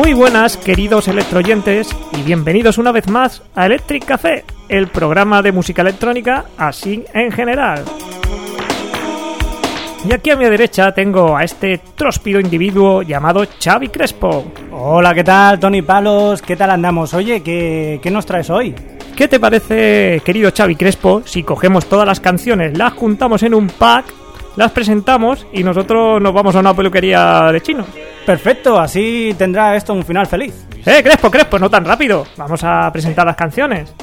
Muy buenas, queridos electroyentes, y bienvenidos una vez más a Electric Café, el programa de música electrónica así en general. Y aquí a mi derecha tengo a este tróspido individuo llamado Xavi Crespo. Hola, ¿qué tal, Tony Palos? ¿Qué tal andamos? Oye, ¿qué, qué nos traes hoy? ¿Qué te parece, querido Xavi Crespo, si cogemos todas las canciones, las juntamos en un pack, las presentamos y nosotros nos vamos a una peluquería de chino? Perfecto, así tendrá esto un final feliz. ¡Eh, Crespo, Crespo! No tan rápido. Vamos a presentar las canciones.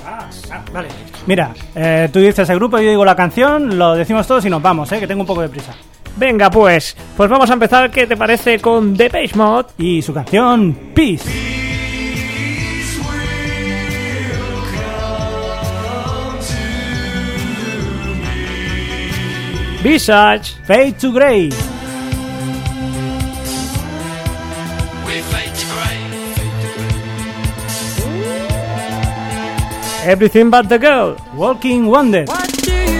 Vale. Mira, eh, tú dices el grupo, yo digo la canción, lo decimos todos y nos vamos, eh, que tengo un poco de prisa. Venga, pues. Pues vamos a empezar, ¿qué te parece con The Page Mod? Y su canción, Peace. Visage. Fade to Grey. Everything But The Girl. Walking Wonder. What do you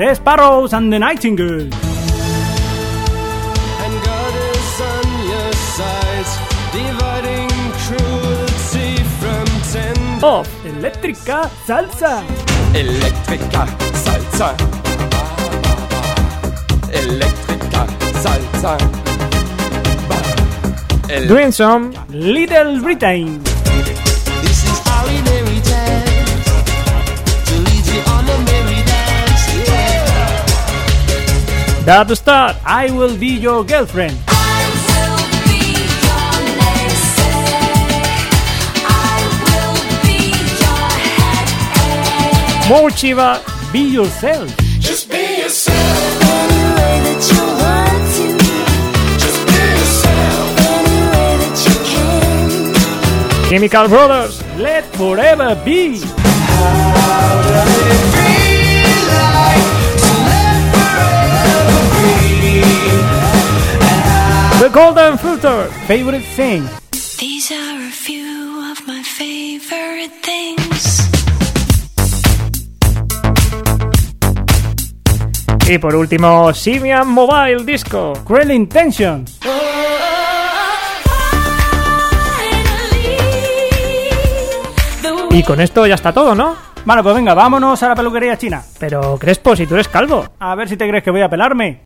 The Sparrows and the Nightingale. And God is on your side, dividing cruelty from tender. Off. Eléctrica Salsa. Electrica Salsa. Elektriker, Salsa. El Dreadzone. Little Britain. Yeah. start. I will be your girlfriend. I will be your namesake. I will be your headache. Morcheeba. Be yourself. Just be yourself any way that you want to. Just be yourself any way that you can. Chemical Brothers. Let forever be. The Golden Filter. Favorite thing. These are a few of my favorite things. Y por último, Simian Mobile Disco. Cruel Intentions. Y con esto ya está todo, ¿no? Bueno, pues venga, vámonos a la peluquería china. Pero Crespo, si tú eres calvo. A ver si te crees que voy a pelarme.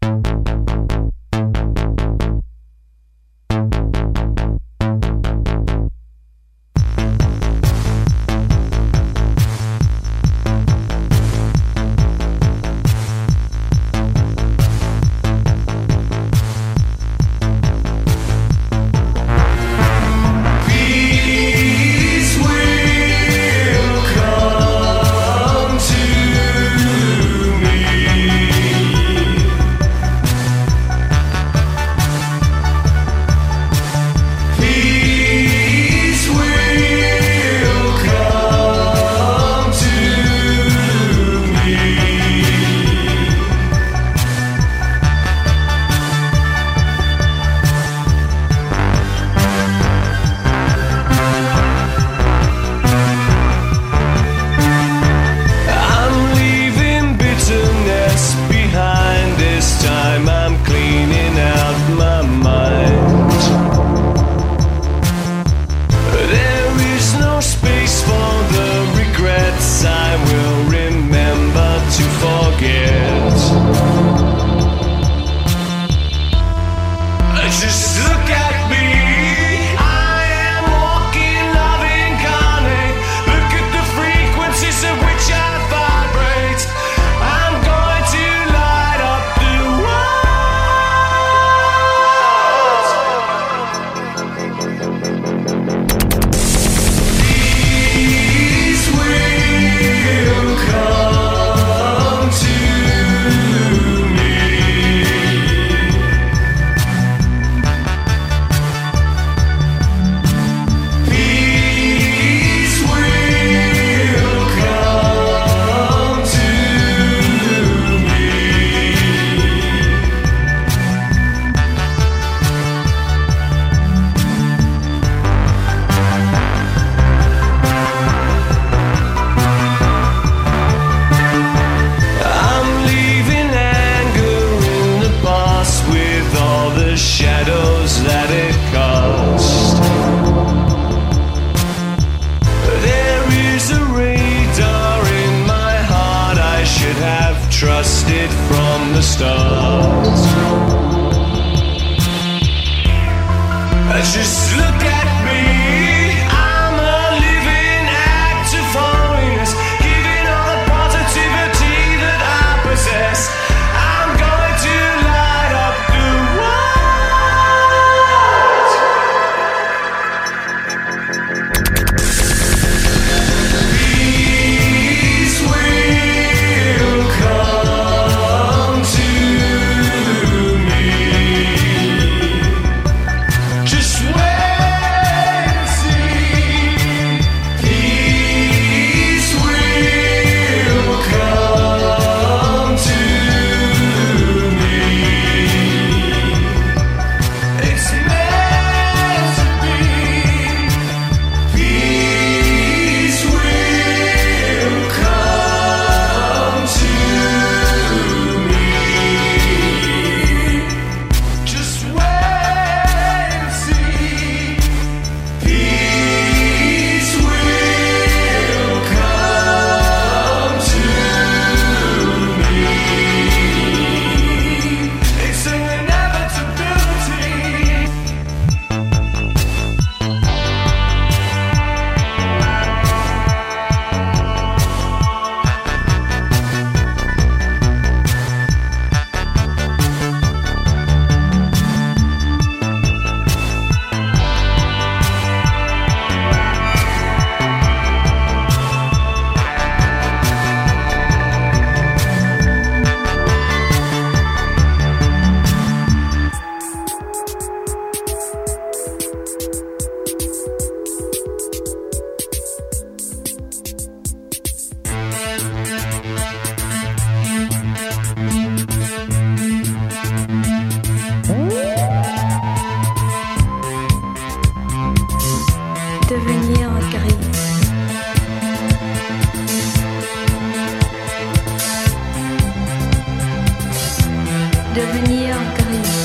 devenir gris.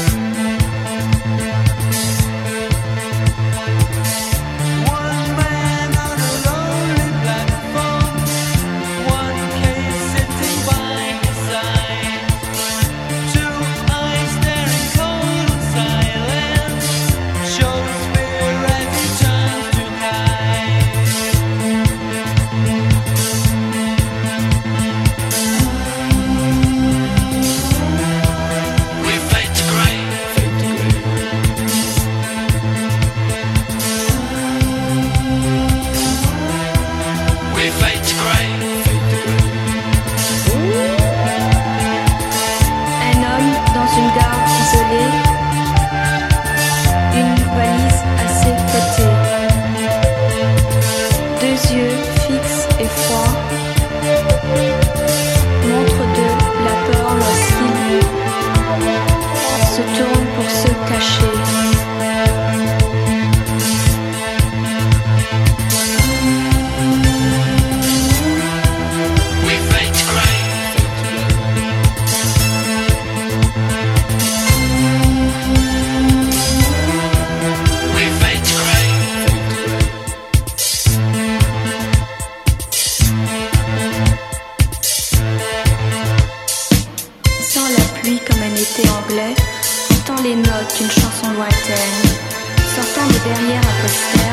derrière un poster,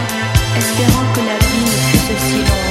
espérant que la vie ne fût aussi longue.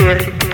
Thank you.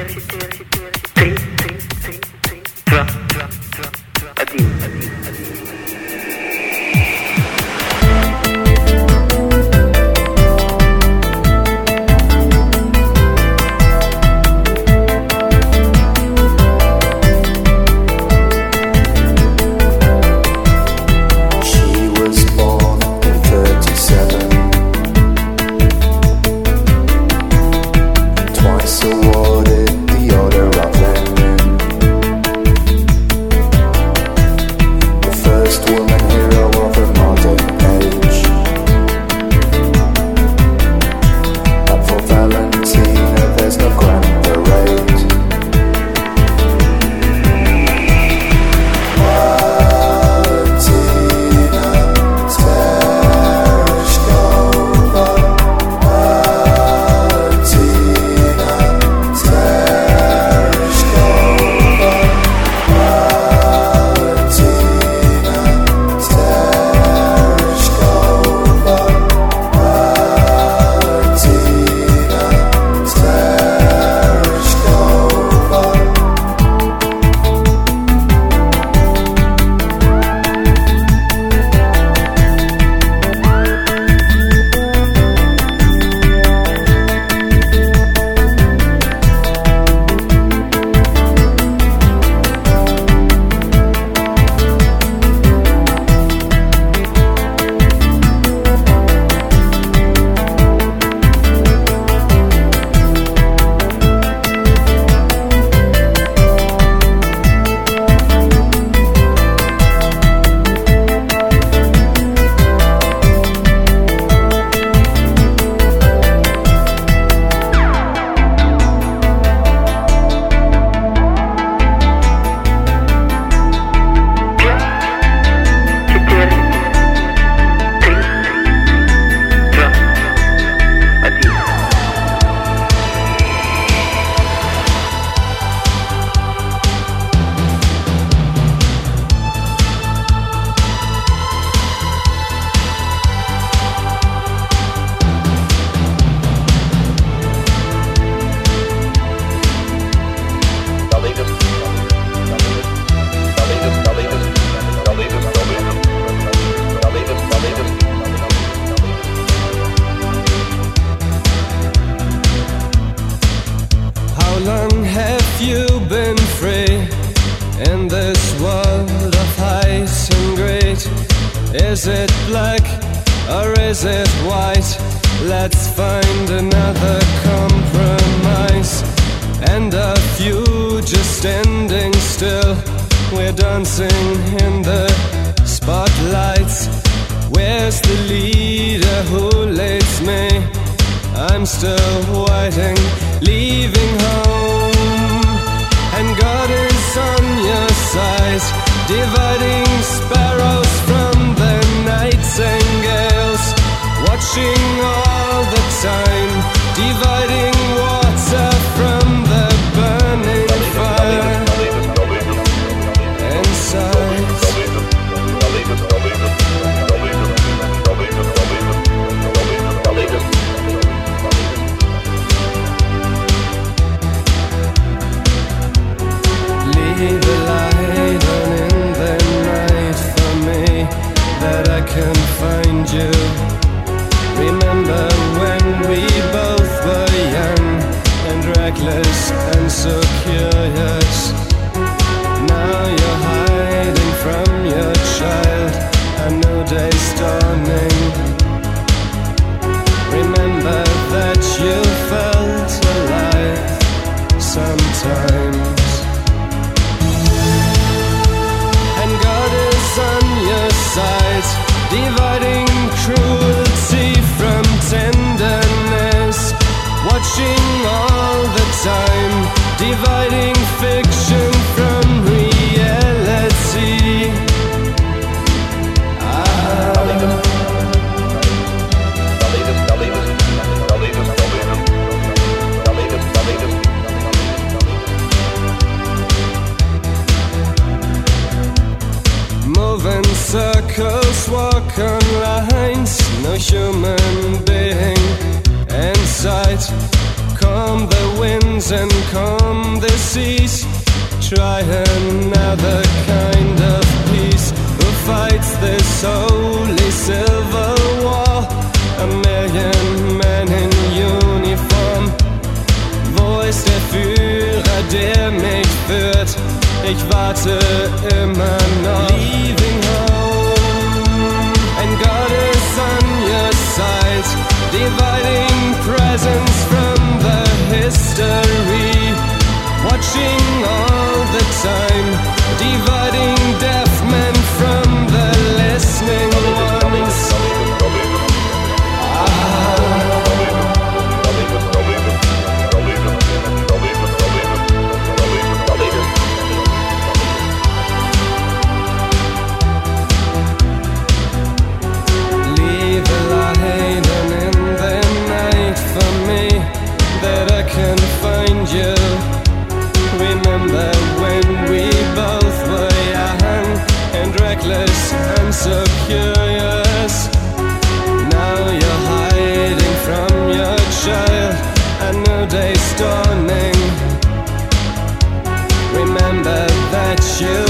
As the leader who leads me I'm still waiting, leaving home. And God is on your side Dividing sparrows from the nightingales. Watching all the time Dividing Walk on lines, no human being in sight. Calm the winds and calm the seas. Try another kind of peace. Who fights this holy silver war? A million men in uniform. Wo ist der Führer, der mich führt? Ich warte immer noch. Leaving sides, dividing presence from the history. Watching all the time, dividing deaf men from the listening. shoes.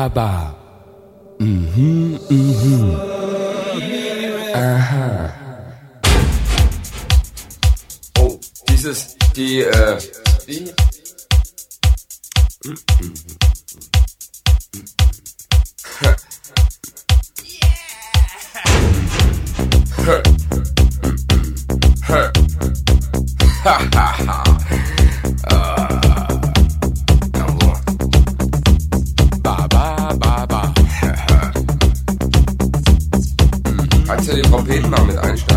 Aber. Mhm, mhm. Aha. Oh, dieses, die, äh, die. Ha ha ha. ja den Trompeten mit einstellen.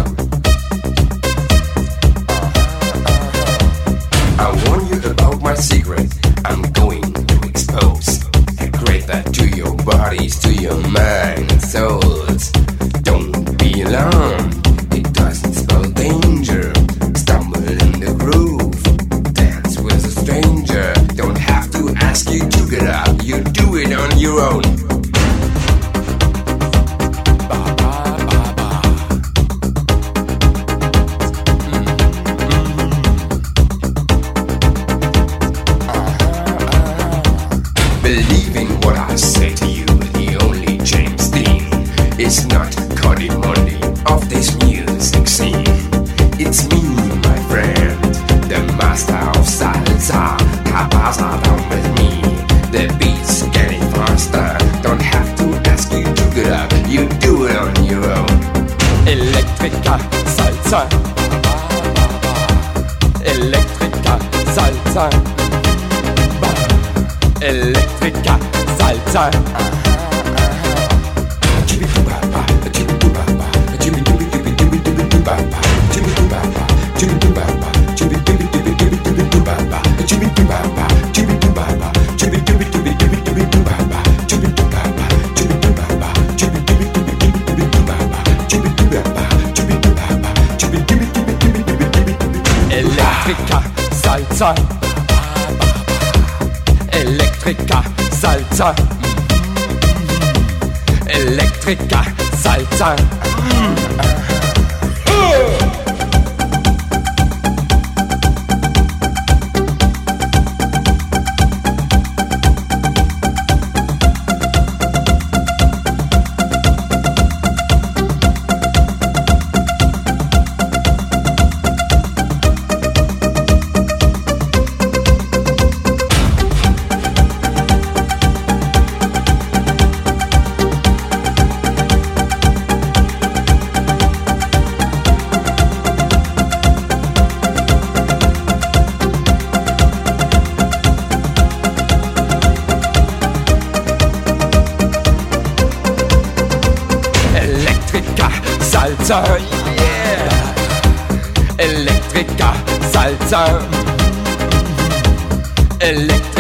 Elektriker, Salzer. Mm.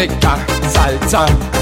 Electrica salsa.